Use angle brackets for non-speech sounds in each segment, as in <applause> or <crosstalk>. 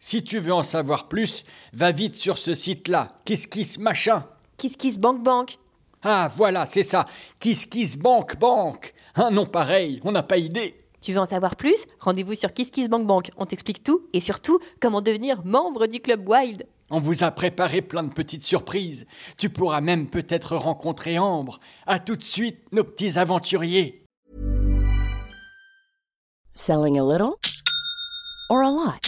Si tu veux en savoir plus, va vite sur ce site-là. Kiss kiss machin. Kiss Kiss Bank Bank Ah voilà, c'est ça. Kiss kiss bank bank. Un nom pareil, on n'a pas idée. Tu veux en savoir plus? Rendez-vous sur Kiss Kiss Bank Bank. On t'explique tout et surtout comment devenir membre du club Wild. On vous a préparé plein de petites surprises. Tu pourras même peut-être rencontrer Ambre. À tout de suite, nos petits aventuriers. Selling a little or a lot?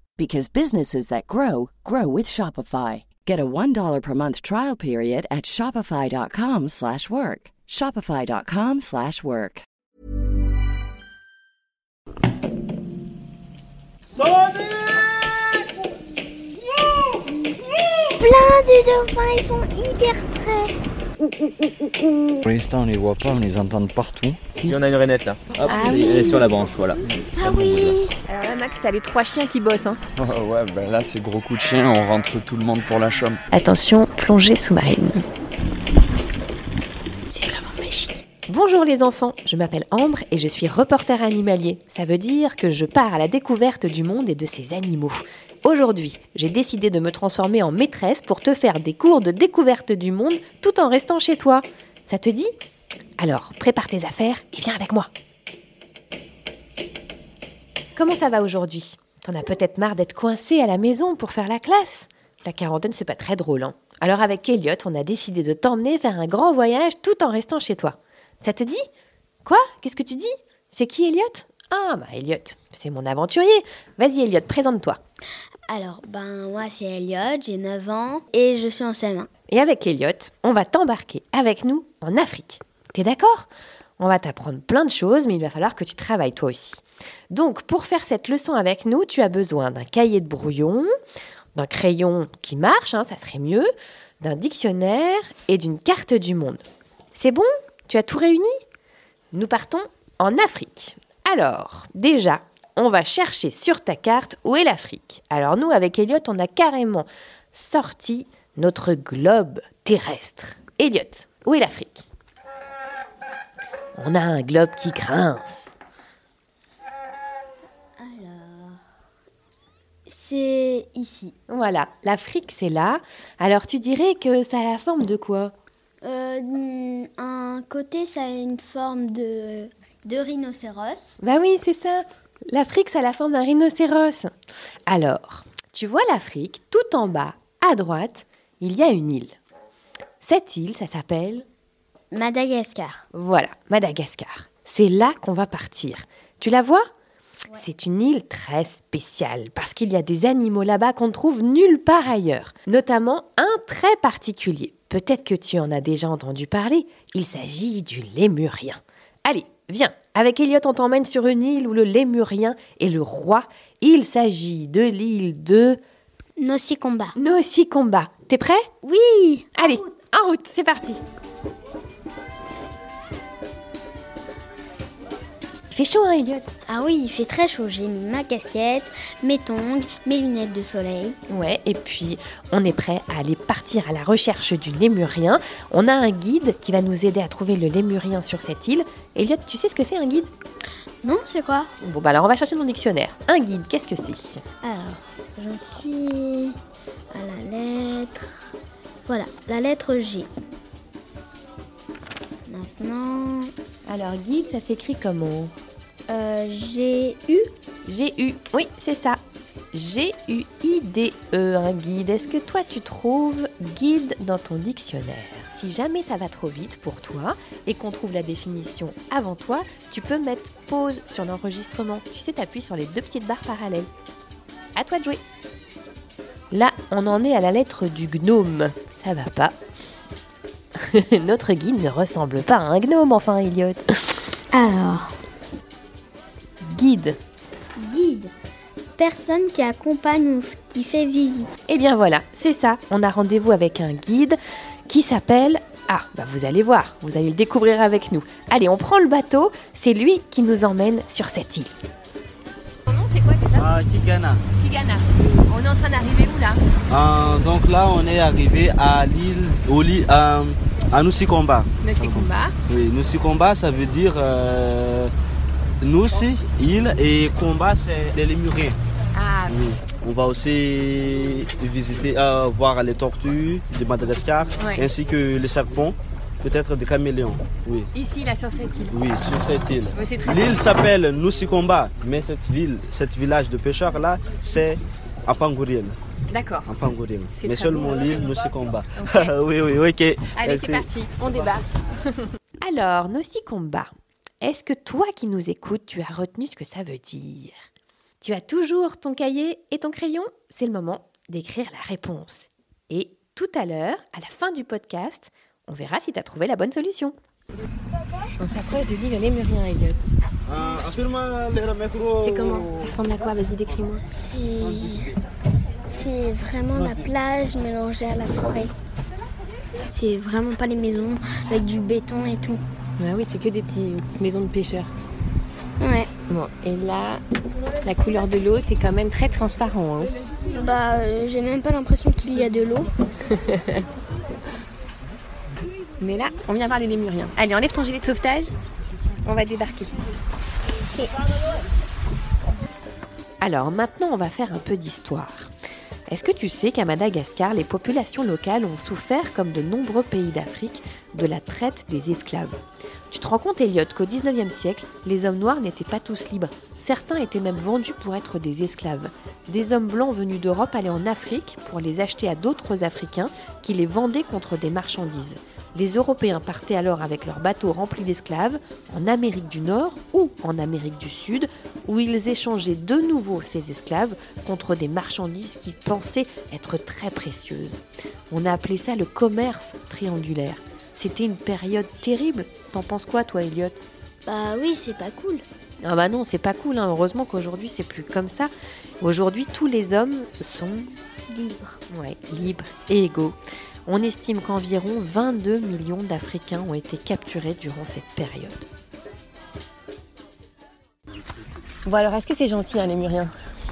because businesses that grow grow with Shopify. Get a $1 per month trial period at shopify.com/work. slash work. shopify.com/work. slash work. Plein de dauphins, sont hyper près. Pour l'instant, on les voit pas, on les entend de partout. Il y en a une rainette là. Hop, Ah elle, oui. est sur la branche, voilà. Ah oui. Alors là, Max, t'as les trois chiens qui bossent. Hein. <laughs> ouais, ben là, c'est gros coup de chien, on rentre tout le monde pour la chambre. Attention, plongée sous-marine. C'est vraiment magique. Bonjour les enfants, je m'appelle Ambre et je suis reporter animalier. Ça veut dire que je pars à la découverte du monde et de ses animaux. Aujourd'hui, j'ai décidé de me transformer en maîtresse pour te faire des cours de découverte du monde tout en restant chez toi. Ça te dit? Alors, prépare tes affaires et viens avec moi. Comment ça va aujourd'hui? T'en as peut-être marre d'être coincé à la maison pour faire la classe? La quarantaine, c'est pas très drôle, hein. Alors avec Elliot, on a décidé de t'emmener faire un grand voyage tout en restant chez toi. Ça te dit? Quoi? Qu'est-ce que tu dis? C'est qui Elliot Ah, bah Elliot, c'est mon aventurier. Vas-y Elliot, présente-toi. Alors, ben moi c'est Elliot, j'ai 9 ans et je suis en CM1. Et avec Elliot, on va t'embarquer avec nous en Afrique. T'es d'accord? On va t'apprendre plein de choses, mais il va falloir que tu travailles toi aussi. Donc, pour faire cette leçon avec nous, tu as besoin d'un cahier de brouillon, d'un crayon qui marche, hein, ça serait mieux, d'un dictionnaire et d'une carte du monde. C'est bon? Tu as tout réuni? Nous partons en Afrique. Alors, déjà, on va chercher sur ta carte où est l'Afrique. Alors nous, avec Elliot, on a carrément sorti notre globe terrestre. Elliot, où est l'Afrique? On a un globe qui grince. C'est ici. Voilà, l'Afrique c'est là. Alors tu dirais que ça a la forme de quoi? Euh, un côté ça a une forme de, de rhinocéros. Bah oui, c'est ça. L'Afrique, ça a la forme d'un rhinocéros. Alors, tu vois l'Afrique, tout en bas, à droite, il y a une île. Cette île, ça s'appelle, Madagascar. voilà, Madagascar. C'est là qu'on va partir. Tu la vois? C'est une île très spéciale parce qu'il y a des animaux là-bas qu'on ne trouve nulle part ailleurs, notamment un très particulier. Peut-être que tu en as déjà entendu parler. Il s'agit du lémurien. Allez, viens. Avec Elliot, on t'emmène sur une île où le lémurien est le roi. Il s'agit de l'île de Nocikomba. Nocikomba. T'es prêt? Oui Allez, en route, c'est parti. Il fait chaud, hein, Elliot Ah oui, il fait très chaud. J'ai mis ma casquette, mes tongs, mes lunettes de soleil. Ouais, et puis on est prêt à aller partir à la recherche du lémurien. On a un guide qui va nous aider à trouver le lémurien sur cette île. Elliot, tu sais ce que c'est un guide? Non, c'est quoi? Bon, bah alors on va chercher dans le dictionnaire. Un guide, qu'est-ce que c'est? Alors, je suis à la lettre. Voilà, la lettre G. Maintenant, Alors, guide, ça s'écrit comment? Euh, G-U. G-U. Oui, c'est ça. G-U-I-D-E, un guide. Est-ce que toi tu trouves guide dans ton dictionnaire? Si jamais ça va trop vite pour toi et qu'on trouve la définition avant toi, tu peux mettre pause sur l'enregistrement. Tu sais, t'appuies sur les deux petites barres parallèles. À toi de jouer. Là, on en est à la lettre du gnome. Ça va pas. <laughs> Notre guide ne ressemble pas à un gnome, enfin, Elliot. Alors, Guide. guide. Personne qui accompagne ou qui fait visite. Eh bien voilà, c'est ça. On a rendez-vous avec un guide qui s'appelle... Ah, bah vous allez voir, vous allez le découvrir avec nous. Allez, on prend le bateau, c'est lui qui nous emmène sur cette île. Ton nom c'est quoi déjà? Ah, Kigana. Kigana. On est en train d'arriver où là Ah, donc là, on est arrivé à l'île, au lit, à, à Nusikomba. Nosikumba. Oui, Nusikomba, ça veut dire euh, Nusi, île, et Komba, c'est les Lémuriens. Ah, Oui. On va aussi visiter, euh, voir les tortues de Madagascar, Ouais. ainsi que les serpents, peut-être des caméléons. Oui, ici là sur cette île. oui, sur cette île. Oui, L'île s'appelle Nusikomba, mais cette ville, cette village de pêcheurs là, c'est à Panguriel. D'accord. En Mais seulement l'île Nusikomba. oui, oui, ok. Allez, c'est parti, on débarque. Alors, Nosikomba, est-ce que toi qui nous écoutes, tu as retenu ce que ça veut dire? Tu as toujours ton cahier et ton crayon? C'est le moment d'écrire la réponse. Et tout à l'heure, à la fin du podcast, on verra si tu as trouvé la bonne solution. On s'approche de l'île Lémurien, Elliot. Ah, le micro. Ça ressemble à quoi Vas-y, décris-moi. C'est c'est vraiment la plage mélangée à la forêt. C'est vraiment pas les maisons avec du béton et tout. Ah oui, c'est que des petites maisons de pêcheurs. Ouais. Bon, et là, la couleur de l'eau, c'est quand même très transparent. hein. Bah, euh, j'ai même pas l'impression qu'il y a de l'eau. <laughs> Mais là, on vient voir les lémuriens. Allez, enlève ton gilet de sauvetage. On va débarquer. Alors maintenant, on va faire un peu d'histoire. Est-ce que tu sais qu'à Madagascar, les populations locales ont souffert, comme de nombreux pays d'Afrique, de la traite des esclaves Tu te rends compte, Elliot, qu'au 19e siècle, les hommes noirs n'étaient pas tous libres. Certains étaient même vendus pour être des esclaves. Des hommes blancs venus d'Europe allaient en Afrique pour les acheter à d'autres Africains qui les vendaient contre des marchandises. Les Européens partaient alors avec leurs bateaux remplis d'esclaves en Amérique du Nord ou en Amérique du Sud, où ils échangeaient de nouveau ces esclaves contre des marchandises qu'ils pensaient être très précieuses. On a appelé ça le commerce triangulaire. C'était une période terrible. T'en penses quoi, toi, Elliot? Bah oui, c'est pas cool. Ah bah non, c'est pas cool. hein. Heureusement qu'aujourd'hui, c'est plus comme ça. Aujourd'hui, tous les hommes sont Libre. Ouais, libres et égaux. On estime qu'environ 22 millions d'Africains ont été capturés durant cette période. Bon alors, est-ce que c'est gentil, hein, les Muriens?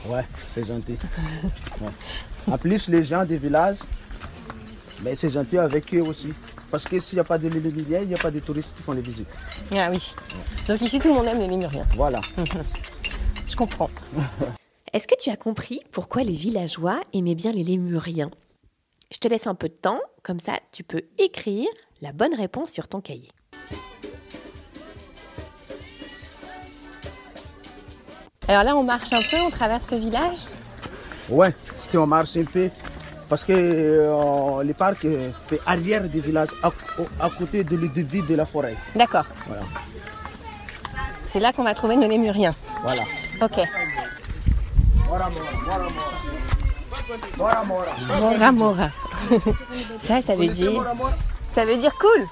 Ouais, c'est gentil. Ouais. En plus, les gens des villages, ben, c'est gentil avec eux aussi. Parce que s'il n'y a pas de Lémuriens, il n'y a pas de touristes qui font les visites. Ah oui. Donc ici, tout le monde aime les Lémuriens. Voilà. <laughs> Je comprends. <laughs> Est-ce que tu as compris pourquoi les villageois aimaient bien les Lémuriens? Je te laisse un peu de temps, comme ça tu peux écrire la bonne réponse sur ton cahier. Alors là, on marche un peu, on traverse le village? Ouais, si on marche un peu, parce que euh, le parc fait arrière du village, à, côté de le début de la forêt. D'accord. Voilà. C'est là qu'on va trouver nos Lémuriens. Voilà. Ok. Mora, mora, mora, mora. Mora, mora. Mora Mora. ça, ça veut dire. Ça veut dire cool.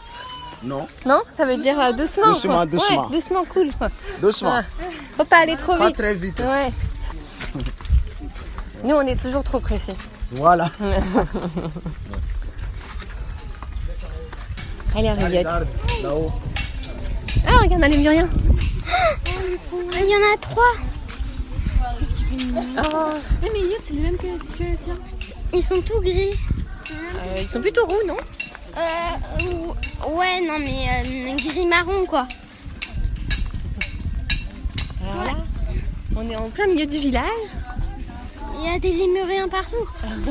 Non, Non? Ça veut dire euh, doucement. Doucement, quoi. doucement. Ouais, doucement, cool. quoi. doucement. Ah. Faut pas aller trop Pas vite. très vite. Ouais. <laughs> Nous, on est toujours trop pressés. Voilà. <laughs> Allez, Harriet. Regarde, là-haut. Ah, regarde, on a les Lémuriens. Ah, Il y en a trois. Oh, mais Elliot, c'est le même que, que le tien. Ils sont tout gris. euh, ils sont plutôt roux, non? Euh, ou- ouais, non, mais euh, gris marron, quoi. Alors là, on est en plein milieu du village. Il y a des lémuriens partout. <laughs>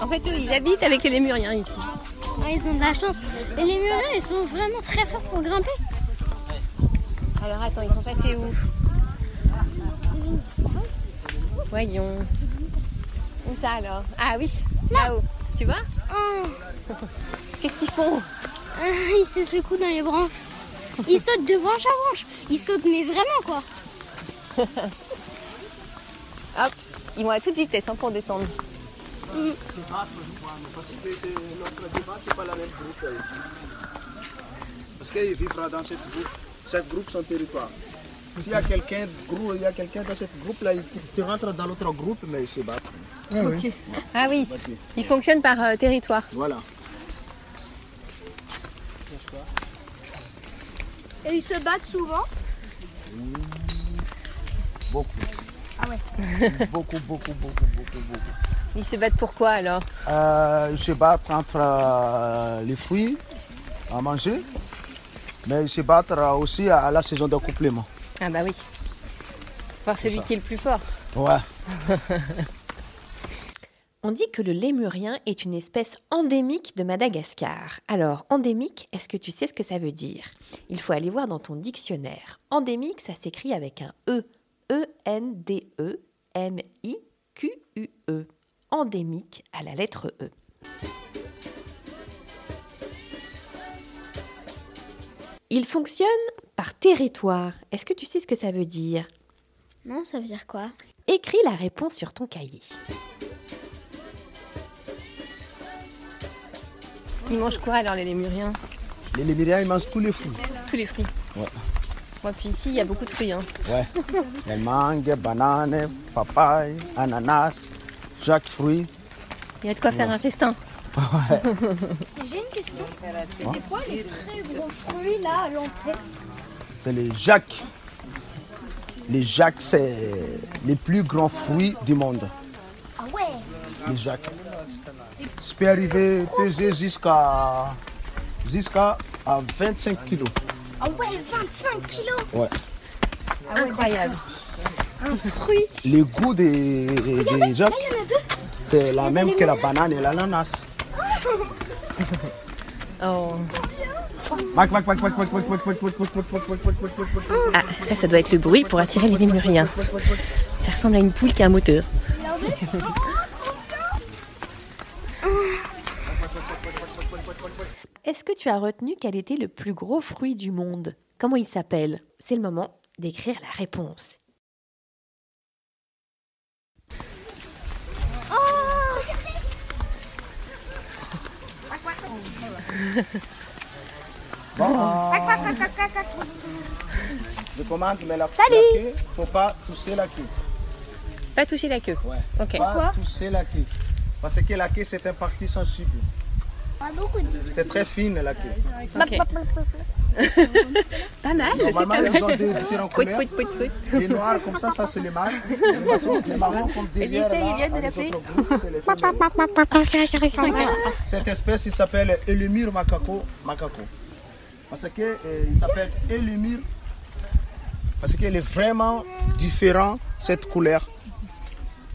En fait, eux, ils habitent avec les Lémuriens ici. Ah, ils ont de la chance. Et les lémuriens, ils sont vraiment très forts pour grimper. Alors attends, ils sont passés où? Voyons. Où ça alors? Ah oui, là-haut. Tu vois? Oh, <laughs> Qu'est-ce qu'ils font? Ah, il se secoue dans les branches. Il <laughs> saute de branche à branche. Il saute, mais vraiment quoi. Hop, ils vont à toute vitesse hein, pour descendre. Parce qu'il vivra dans cette groupe, cette groupe son territoire. S'il y a quelqu'un il y a quelqu'un dans cette groupe là, il tu rentres dans l'autre groupe, mais il se bat. Ok. Ah oui, ils fonctionnent par euh, territoire. Voilà. Et ils se battent souvent? Beaucoup. Ah ouais. <laughs> beaucoup, beaucoup, beaucoup, beaucoup, beaucoup. Ils se battent pour quoi alors? Euh, ils se battent entre euh, les fruits à manger, mais ils se battent euh, aussi à la saison d'accouplement. Ah bah oui. Voir celui qui est le plus fort. Ouais. <laughs> On dit que le lémurien est une espèce endémique de Madagascar. Alors, endémique, est-ce que tu sais ce que ça veut dire? Il faut aller voir dans ton dictionnaire. Endémique, ça s'écrit avec un E. E-N-D-E-M-I-Q-U-E. Endémique à la lettre E. Il fonctionne par territoire. Est-ce que tu sais ce que ça veut dire? Non, ça veut dire quoi? Écris la réponse sur ton cahier. Ils mangent quoi alors les lémuriens? Les Lémuriens, ils mangent tous les fruits. Tous les fruits. Ouais. Moi, puis ici, il y a beaucoup de fruits. Hein. Ouais. <laughs> Les mangues, bananes, papaye, ananas, chaque fruit. Il y a de quoi faire un festin. <laughs> J'ai une question. C'était quoi les très gros fruits là à l'entrée? C'est les jacques. Les jacques, c'est les plus grands fruits du monde. Ah ouais? Les jacques. Ça peut arriver peser jusqu'à jusqu'à à 25 kilos. Ouais, 25 kilos Ouais. Incroyable. Un fruit. Le goût des, des, gens, c'est la même que la banane et l'ananas. Oh. Ah, ça, ça doit être le bruit pour attirer les lémuriens. Ça ressemble à une poule qui a un moteur. Est-ce que tu as retenu quel était le plus gros fruit du monde? Comment il s'appelle? C'est le moment d'écrire la réponse. Je commande, mais la, Salut. la queue, faut pas toucher la queue. Pas toucher la queue. Ouais. Ok. Pas toucher la queue. Parce que la queue, c'est une partie sensible. Pas beaucoup de... C'est très fine la queue. Ok. <laughs> Pas mal, Normalement, ils ont des différentes couleurs. pouit, pouit, pouit. Les noirs comme ça, ça c'est les mâles. <laughs> Les marrons, comme derrière essaye, de l'appeler. Cette espèce, il s'appelle Elémir macaco macaco. Parce que euh, il s'appelle Elémir parce qu'il est vraiment différent cette couleur.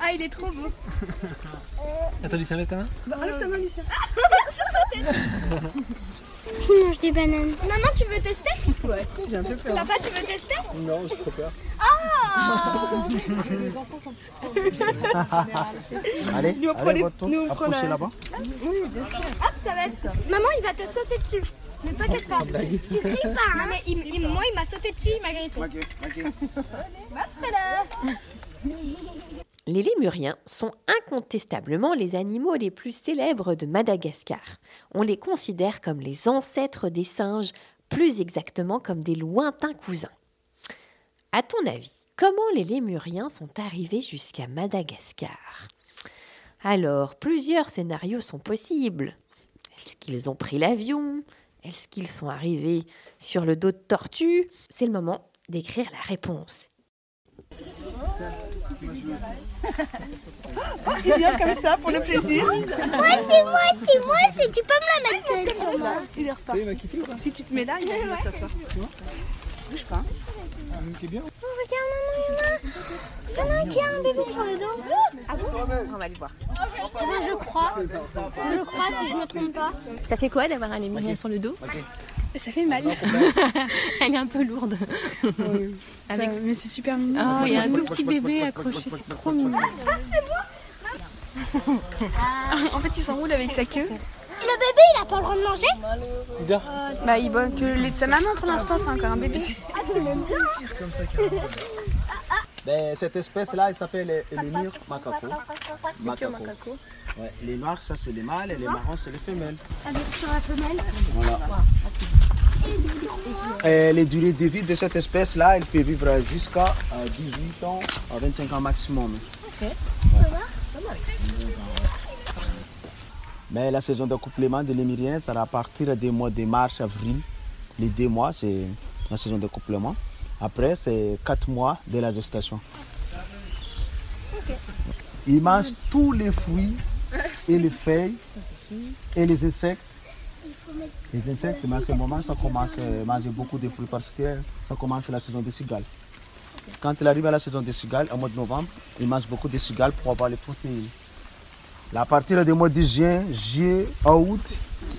Ah, il est trop beau. <laughs> Attends, Lucien, lève ta main. Il <laughs> mange des bananes. Maman, tu veux tester Ouais, j'ai un peu peur. Papa, tu veux tester Non, j'ai trop peur. <laughs> Allez, allez, votre tour. Approchez là-bas. Hop, ça va être... Maman, il va te sauter dessus. Ne t'inquiète pas. Tu cries pas, hein. Non, mais il- il- moi, il m'a sauté dessus, il m'a griffé. Maqué, maqué. Les lémuriens sont incontestablement les animaux les plus célèbres de Madagascar. On les considère comme les ancêtres des singes, plus exactement comme des lointains cousins. À ton avis, comment les lémuriens sont arrivés jusqu'à Madagascar? Alors, plusieurs scénarios sont possibles. Est-ce qu'ils ont pris l'avion? Est-ce qu'ils sont arrivés sur le dos de tortue C'est le moment d'écrire la réponse. Il vient comme ça pour le plaisir. Moi, c'est moi, c'est moi, c'est tu peux me la mettre sur moi. Il est reparti. Si tu te mets là, il va sur toi. Bouge pas. Oh, regarde, maman, il y en a, il y en a un qui a un bébé sur le dos. Ah bon On va aller voir. Je crois, je crois si je me trompe pas. Ça fait quoi d'avoir un lémurien sur le dos? Ça fait mal. <laughs> Elle est un peu lourde. <laughs> Ça- mais c'est super mignon. Ah, il y a un tout trop- petit bébé accroché, c'est trop mignon. <laughs> En fait, il s'enroule avec sa queue. Le bébé, il a pas le droit de manger Bah, il boit que le lait de sa maman pour l'instant, c'est encore un bébé. Ben, cette espèce-là, elle s'appelle l'émir macaco. Macaco. Ouais, les noirs, ça c'est les mâles et les marrons, c'est les femelles. Avec sur la femelle. Voilà. Et les durées de vie de cette espèce-là, elle peut vivre jusqu'à euh, 18 ans à 25 ans maximum. Mais la saison d'accouplement de l'émirien sera à partir des mois de mars, avril. Les deux mois, c'est la saison d'accouplement. Après, c'est quatre mois de la gestation. Il mange tous les fruits et les feuilles et les insectes. Les insectes, mais à ce moment, ça commence à manger beaucoup de fruits parce que ça commence la saison des cigales. Quand il arrive à la saison des cigales, au mois de novembre, il mange beaucoup de cigales pour avoir les protéines. À partir du mois de juin, juillet, août,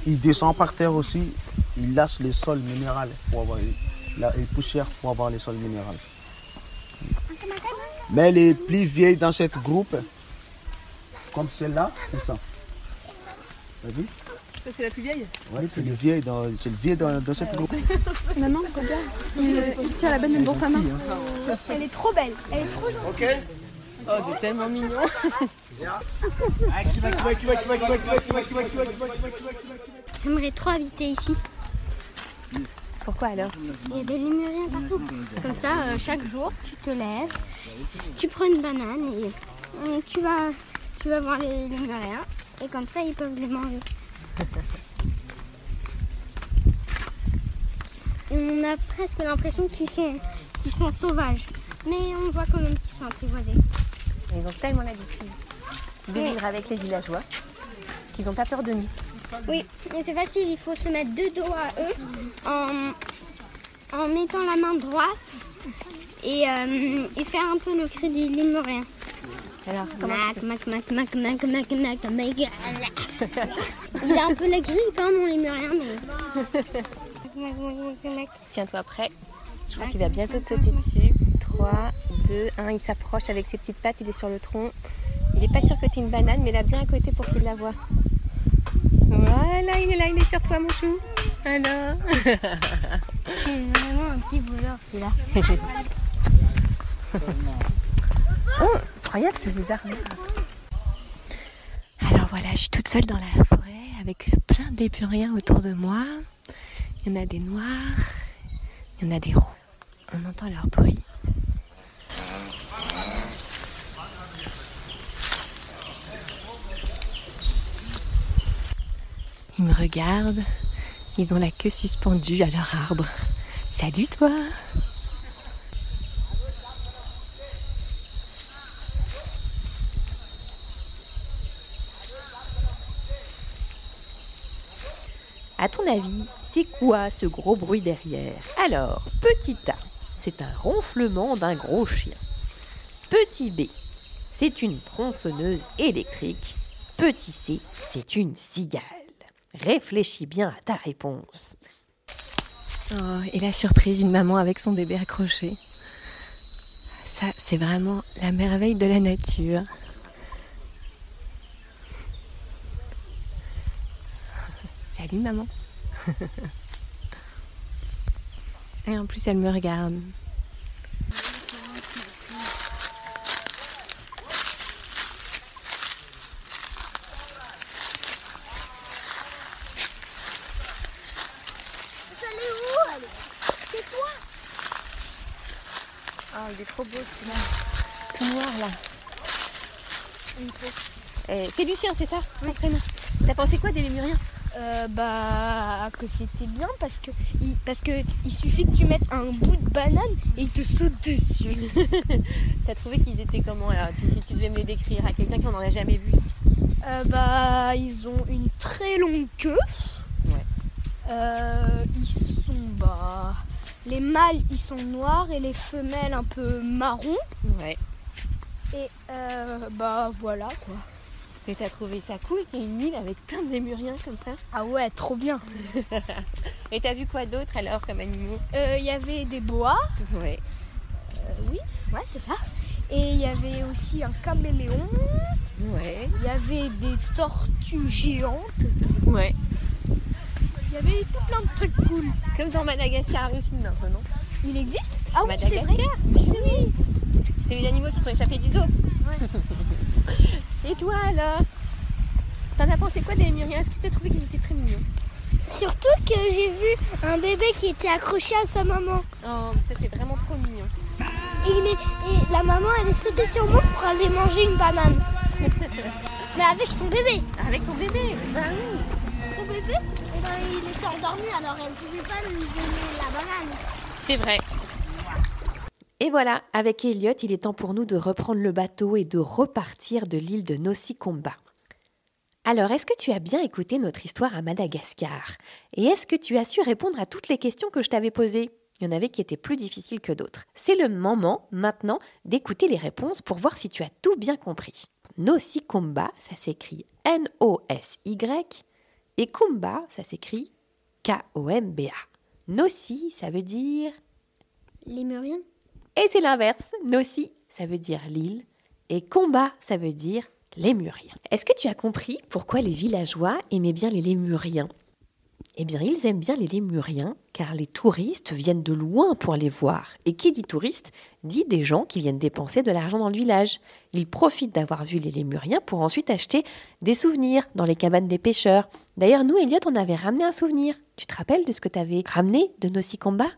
il descend par terre aussi. Il lâche le sol minéral pour avoir les poussières pour avoir le sol minéral. Mais les plus vieilles dans cette groupe, comme celle-là, c'est ça. Vu c'est la plus vieille. Oui, c'est le vieil dans, c'est le vieil dans, dans cette groupe. Maman, regarde. Il, il tient la banane dans sa main. Elle est trop belle, elle est trop gentille. Oh, c'est tellement mignon. J'aimerais trop habiter ici. Pourquoi alors Il y a des lémuriens partout. Comme ça, euh, chaque jour, tu te lèves, tu prends une banane et euh, tu, vas, tu vas voir les lémuriens. Et comme ça, ils peuvent les manger. <laughs> On a presque l'impression qu'ils sont, sauvages. Mais on voit quand même qu'ils sont apprivoisés. Ils ont tellement l'habitude de vivre avec les villageois qu'ils n'ont pas peur de nous. Oui, et c'est facile, il faut se mettre deux dos à eux en, en mettant la main droite et, euh, et faire un peu le cri des lémuriens. Alors, comment tu Mac, fais mac, mac, mac, mac, mac, mac, mac. <laughs> Il a un peu la grille quand mais... Mac, mac, mac, mac. Tiens-toi prêt. Je crois qu'il va bientôt te sauter dessus. 3, 2, 1. Il s'approche avec ses petites pattes. Il est sur le tronc. Il n'est pas sûr que tu une banane, mais là bien à côté pour qu'il la voie. Voilà, il est là, il est sur toi, mon chou. Alors. C'est vraiment un petit voleur, celui-là. <laughs> Oh, incroyable ce lézard. Voilà, je suis toute seule dans la forêt avec plein de lépuriens autour de moi. Il y en a des noirs, il y en a des roux. On entend leur bruit. Ils me regardent, ils ont la queue suspendue à leur arbre. Salut toi À ton avis, c'est quoi ce gros bruit derrière? Alors, petit A, c'est un ronflement d'un gros chien. Petit B, c'est une tronçonneuse électrique. Petit C, c'est une cigale. Réfléchis bien à ta réponse. Oh, et la surprise d'une maman avec son bébé accroché. Ça, c'est vraiment la merveille de la nature. Salut maman. Et en plus, elle me regarde. Salut où C'est toi? Oh, il est trop beau celui-là. Tout noir là. Eh, c'est Lucien, c'est ça? Prénom. T'as pensé quoi des lémuriens? Euh, bah que c'était bien parce que il, parce que il suffit que tu mettes un bout de banane et il te saute dessus. <laughs> T'as trouvé qu'ils étaient comment alors si, si tu devais me les décrire à quelqu'un qui n'en a jamais vu? Euh, bah ils ont une très longue queue. Ouais. Euh, ils sont bah les mâles ils sont noirs et les femelles un peu marron. Ouais. Et euh, bah voilà quoi. Et t'as trouvé ça cool qu'il y ait une île avec plein de lémuriens comme ça Ah ouais, trop bien. <laughs> Et t'as vu quoi d'autre alors comme animaux? Euh, Il y avait des bois. Ouais. Euh, oui, ouais, c'est ça. Et il y avait aussi un caméléon. Ouais. Il y avait des tortues géantes. Ouais. Il y avait tout plein de trucs cool. Comme dans Madagascar, le film un peu, non? Il existe Ah oui, c'est vrai. Mais c'est oui. C'est les animaux qui sont échappés du zoo. <laughs> Et toi alors T'en as pensé quoi des lémuriens Est-ce que tu as trouvé qu'ils étaient très mignons? Surtout que j'ai vu un bébé qui était accroché à sa maman. Oh, ça c'est vraiment trop mignon. Et, il est- et la maman, elle est sautée sur moi pour aller manger une banane. <laughs> Mais avec son bébé. Avec son bébé? Bah oui. Son bébé, eh ben, il était endormi, alors elle pouvait pas lui donner la banane. C'est vrai. Et voilà, avec Elliot, il est temps pour nous de reprendre le bateau et de repartir de l'île de Nosikomba. Alors, est-ce que tu as bien écouté notre histoire à Madagascar? Et est-ce que tu as su répondre à toutes les questions que je t'avais posées? Il y en avait qui étaient plus difficiles que d'autres. C'est le moment, maintenant, d'écouter les réponses pour voir si tu as tout bien compris. Nosikomba, ça s'écrit N-O-S-Y, et Kumba, ça s'écrit K-O-M-B-A. Nosi, ça veut dire Lémurien et c'est l'inverse. Nossi, ça veut dire l'île. Et combat, ça veut dire lémurien. Est-ce que tu as compris pourquoi les villageois aimaient bien les lémuriens? Eh bien, ils aiment bien les lémuriens car les touristes viennent de loin pour les voir. Et qui dit touriste dit des gens qui viennent dépenser de l'argent dans le village. Ils profitent d'avoir vu les lémuriens pour ensuite acheter des souvenirs dans les cabanes des pêcheurs. D'ailleurs, nous, Elliot, on avait ramené un souvenir. Tu te rappelles de ce que tu avais ramené de Nossi Combat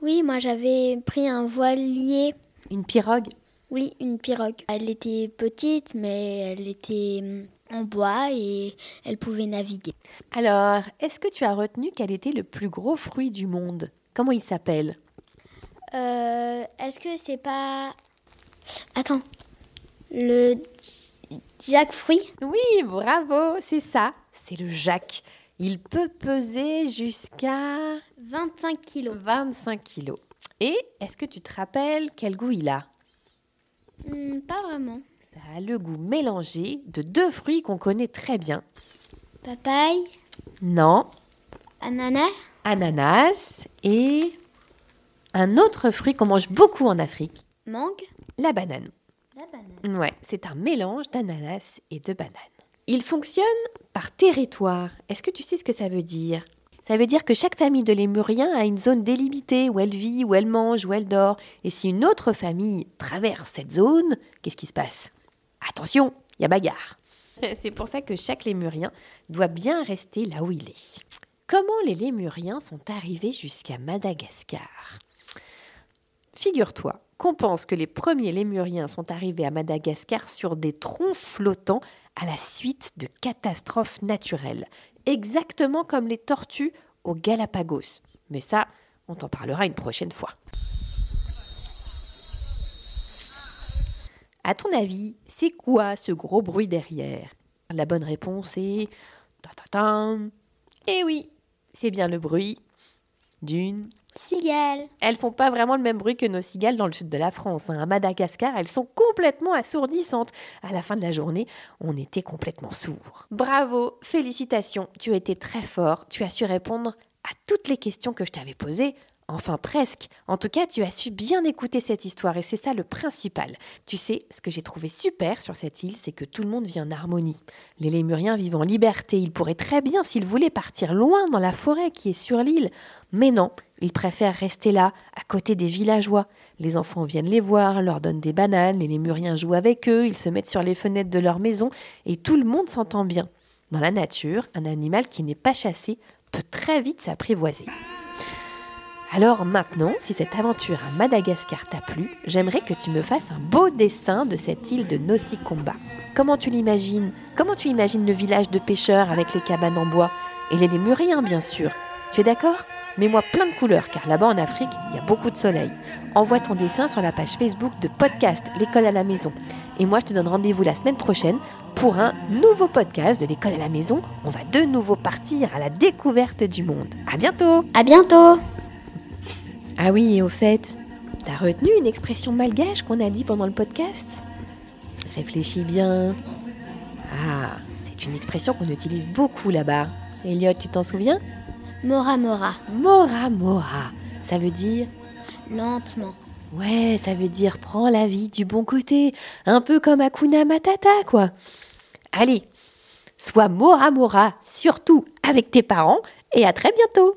Oui, moi j'avais pris un voilier. Une pirogue? Oui, une pirogue. Elle était petite, mais elle était hum, en bois et elle pouvait naviguer. Alors, est-ce que tu as retenu quel était le plus gros fruit du monde? Comment il s'appelle? Euh, Est-ce que c'est pas. Attends. Le jackfruit Oui, bravo, c'est ça, c'est le Jacques. Il peut peser jusqu'à 25 kilos. 25 kilos. Et est-ce que tu te rappelles quel goût il a? Hmm, pas vraiment. A le goût mélangé de deux fruits qu'on connaît très bien. Papaye, Non, ananas, ananas et un autre fruit qu'on mange beaucoup en Afrique, mangue, la banane. la banane. Ouais, c'est un mélange d'ananas et de banane. Il fonctionne par territoire. Est-ce que tu sais ce que ça veut dire? Ça veut dire que chaque famille de lémuriens a une zone délimitée où elle vit, où elle mange, où elle dort. Et si une autre famille traverse cette zone, qu'est-ce qui se passe? Attention, il y a bagarre. <laughs> C'est pour ça que chaque lémurien doit bien rester là où il est. Comment les lémuriens sont arrivés jusqu'à Madagascar? Figure-toi qu'on pense que les premiers lémuriens sont arrivés à Madagascar sur des troncs flottants à la suite de catastrophes naturelles, exactement comme les tortues aux Galapagos. Mais ça, on t'en parlera une prochaine fois. À ton avis, c'est quoi ce gros bruit derrière? La bonne réponse est... Eh oui, c'est bien le bruit d'une Cigale. elles font pas vraiment le même bruit que nos cigales dans le sud de la France. hein. À Madagascar, elles sont complètement assourdissantes. À la fin de la journée, on était complètement sourds. Bravo, félicitations, tu as été très fort. Tu as su répondre à toutes les questions que je t'avais posées. Enfin presque. En tout cas, tu as su bien écouter cette histoire et c'est ça le principal. Tu sais, ce que j'ai trouvé super sur cette île, c'est que tout le monde vit en harmonie. Les lémuriens vivent en liberté. Ils pourraient très bien, s'ils voulaient, partir loin dans la forêt qui est sur l'île. Mais non, ils préfèrent rester là, à côté des villageois. Les enfants viennent les voir, leur donnent des bananes, les lémuriens jouent avec eux, ils se mettent sur les fenêtres de leur maison et tout le monde s'entend bien. Dans la nature, un animal qui n'est pas chassé peut très vite s'apprivoiser. Alors maintenant, si cette aventure à Madagascar t'a plu, j'aimerais que tu me fasses un beau dessin de cette île de Nosikomba. Comment tu l'imagines? Comment tu imagines le village de pêcheurs avec les cabanes en bois? Et les lémuriens, bien sûr. Tu es d'accord? Mets-moi plein de couleurs, car là-bas en Afrique, il y a beaucoup de soleil. Envoie ton dessin sur la page Facebook de podcast L'école à la maison. Et moi, je te donne rendez-vous la semaine prochaine pour un nouveau podcast de l'école à la maison. On va de nouveau partir à la découverte du monde. À bientôt À bientôt Ah oui, et au fait, t'as retenu une expression malgache qu'on a dit pendant le podcast? Réfléchis bien. Ah, c'est une expression qu'on utilise beaucoup là-bas. Elliot, tu t'en souviens? Mora Mora. Mora Mora. Ça veut dire? Lentement. Ouais, ça veut dire prends la vie du bon côté. Un peu comme Akuna Matata, quoi. Allez, sois Mora Mora, surtout avec tes parents, et à très bientôt.